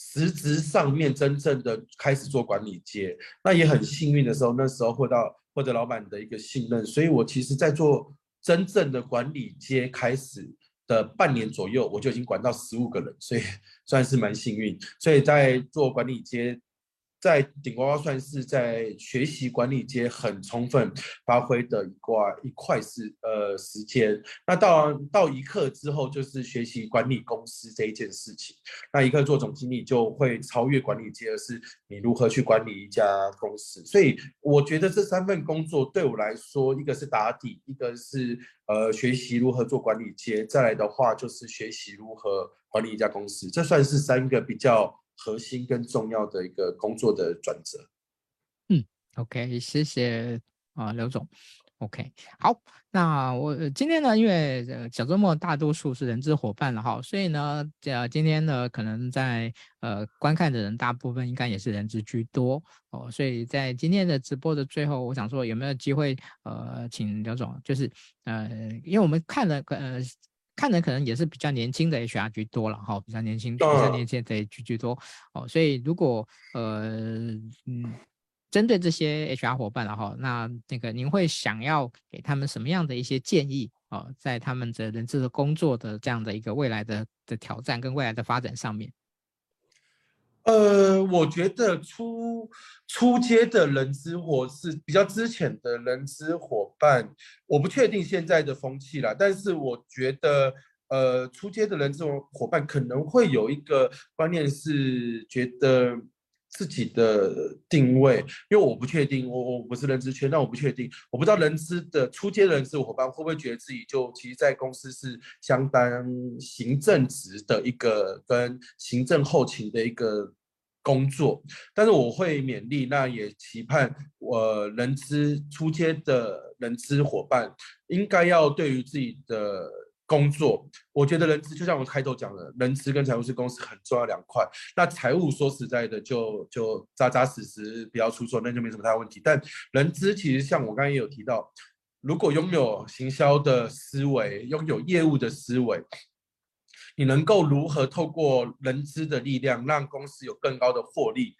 实质上面真正的开始做管理阶，那也很幸运的时候，那时候获到获得老板的一个信任，所以我其实在做真正的管理阶开始的半年左右，我就已经管到十五个人，所以 [LAUGHS] 算是蛮幸运。所以在做管理阶。在顶呱呱算是在学习管理阶很充分发挥的一块一块是呃时间。那到到一刻之后，就是学习管理公司这一件事情。那一刻做总经理就会超越管理阶，而是你如何去管理一家公司。所以我觉得这三份工作对我来说，一个是打底，一个是呃学习如何做管理阶，再来的话就是学习如何管理一家公司。这算是三个比较。核心更重要的一个工作的转折。嗯，OK，谢谢啊，刘总。OK，好，那我今天呢，因为呃小周末大多数是人资伙伴了哈，所以呢，呃今天呢，可能在呃观看的人大部分应该也是人资居多哦，所以在今天的直播的最后，我想说有没有机会呃，请刘总，就是呃，因为我们看了呃。看的可能也是比较年轻的 HR 居多了哈，比较年轻、比较年轻的居居多。哦，所以如果呃嗯，针对这些 HR 伙伴了哈，那那个您会想要给他们什么样的一些建议？哦，在他们的人资的工作的这样的一个未来的的挑战跟未来的发展上面？呃，我觉得出出街的人资或是比较之前的人资伙伴，我不确定现在的风气啦，但是我觉得，呃，出街的人这种伙伴可能会有一个观念是觉得自己的定位，因为我不确定，我我不是人资圈，但我不确定，我不知道人资的初阶人资伙伴会不会觉得自己就其实，在公司是相当行政职的一个跟行政后勤的一个。工作，但是我会勉励，那也期盼我人资初阶的人资伙伴，应该要对于自己的工作，我觉得人资就像我开头讲的，人资跟财务是公司很重要两块。那财务说实在的就，就扎扎实实，不要出错，那就没什么大问题。但人资其实像我刚刚也有提到，如果拥有行销的思维，拥有业务的思维。你能够如何透过人资的力量让公司有更高的获利？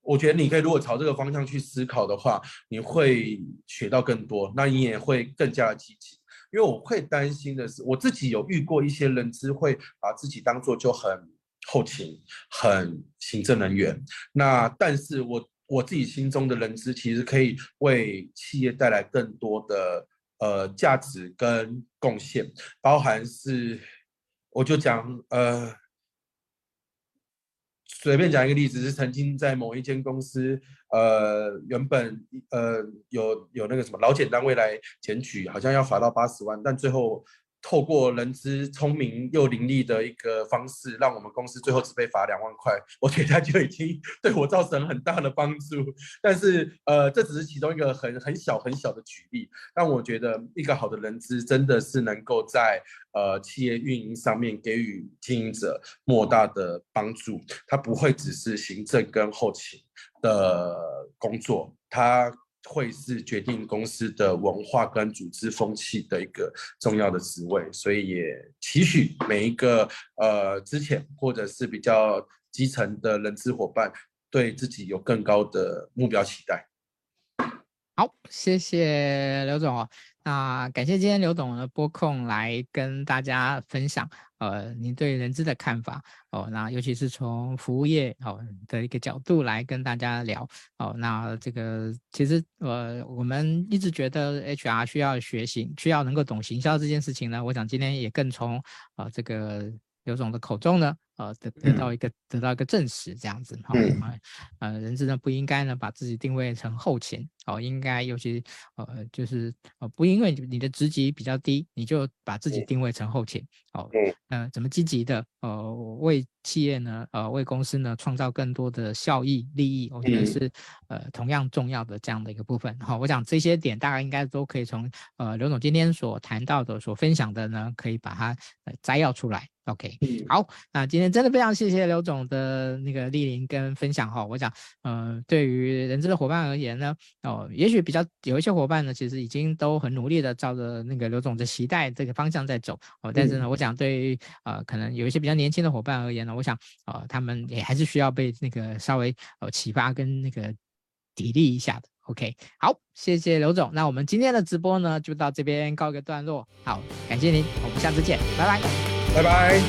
我觉得你可以如果朝这个方向去思考的话，你会学到更多，那你也会更加的积极。因为我会担心的是，我自己有遇过一些人资会把自己当做就很后勤、很行政人员。那但是我我自己心中的人资其实可以为企业带来更多的呃价值跟贡献，包含是。我就讲，呃，随便讲一个例子，是曾经在某一间公司，呃，原本呃有有那个什么劳检单位来检举，好像要罚到八十万，但最后。透过人资聪明又伶俐的一个方式，让我们公司最后只被罚两万块，我觉得就已经对我造成很大的帮助。但是，呃，这只是其中一个很很小很小的举例。但我觉得一个好的人资真的是能够在呃企业运营上面给予经营者莫大的帮助。他不会只是行政跟后勤的工作，他。会是决定公司的文化跟组织风气的一个重要的职位，所以也期许每一个呃之前或者是比较基层的人资伙伴，对自己有更高的目标期待。好，谢谢刘总。那感谢今天刘总的拨空来跟大家分享，呃，您对人资的看法哦。那尤其是从服务业哦的一个角度来跟大家聊哦。那这个其实呃，我们一直觉得 HR 需要学习，需要能够懂行销这件事情呢。我想今天也更从啊、呃、这个。刘总的口中呢，呃，得得到一个、嗯、得到一个证实，这样子哈，嗯、呃，人资呢不应该呢把自己定位成后勤，哦，应该尤其呃就是呃不因为你的职级比较低，你就把自己定位成后勤，哦，呃，怎么积极的呃为企业呢，呃为公司呢创造更多的效益利益，我觉得是呃同样重要的这样的一个部分，好、哦，我想这些点大概应该都可以从呃刘总今天所谈到的、所分享的呢，可以把它呃摘要出来。OK，好，那今天真的非常谢谢刘总的那个莅临跟分享哈。我想，呃，对于人资的伙伴而言呢，哦，也许比较有一些伙伴呢，其实已经都很努力的照着那个刘总的期待这个方向在走哦。但是呢，我想对于呃可能有一些比较年轻的伙伴而言呢，我想呃他们也还是需要被那个稍微呃启发跟那个砥砺一下的。OK，好，谢谢刘总。那我们今天的直播呢，就到这边告一个段落。好，感谢您，我们下次见，拜拜。拜拜。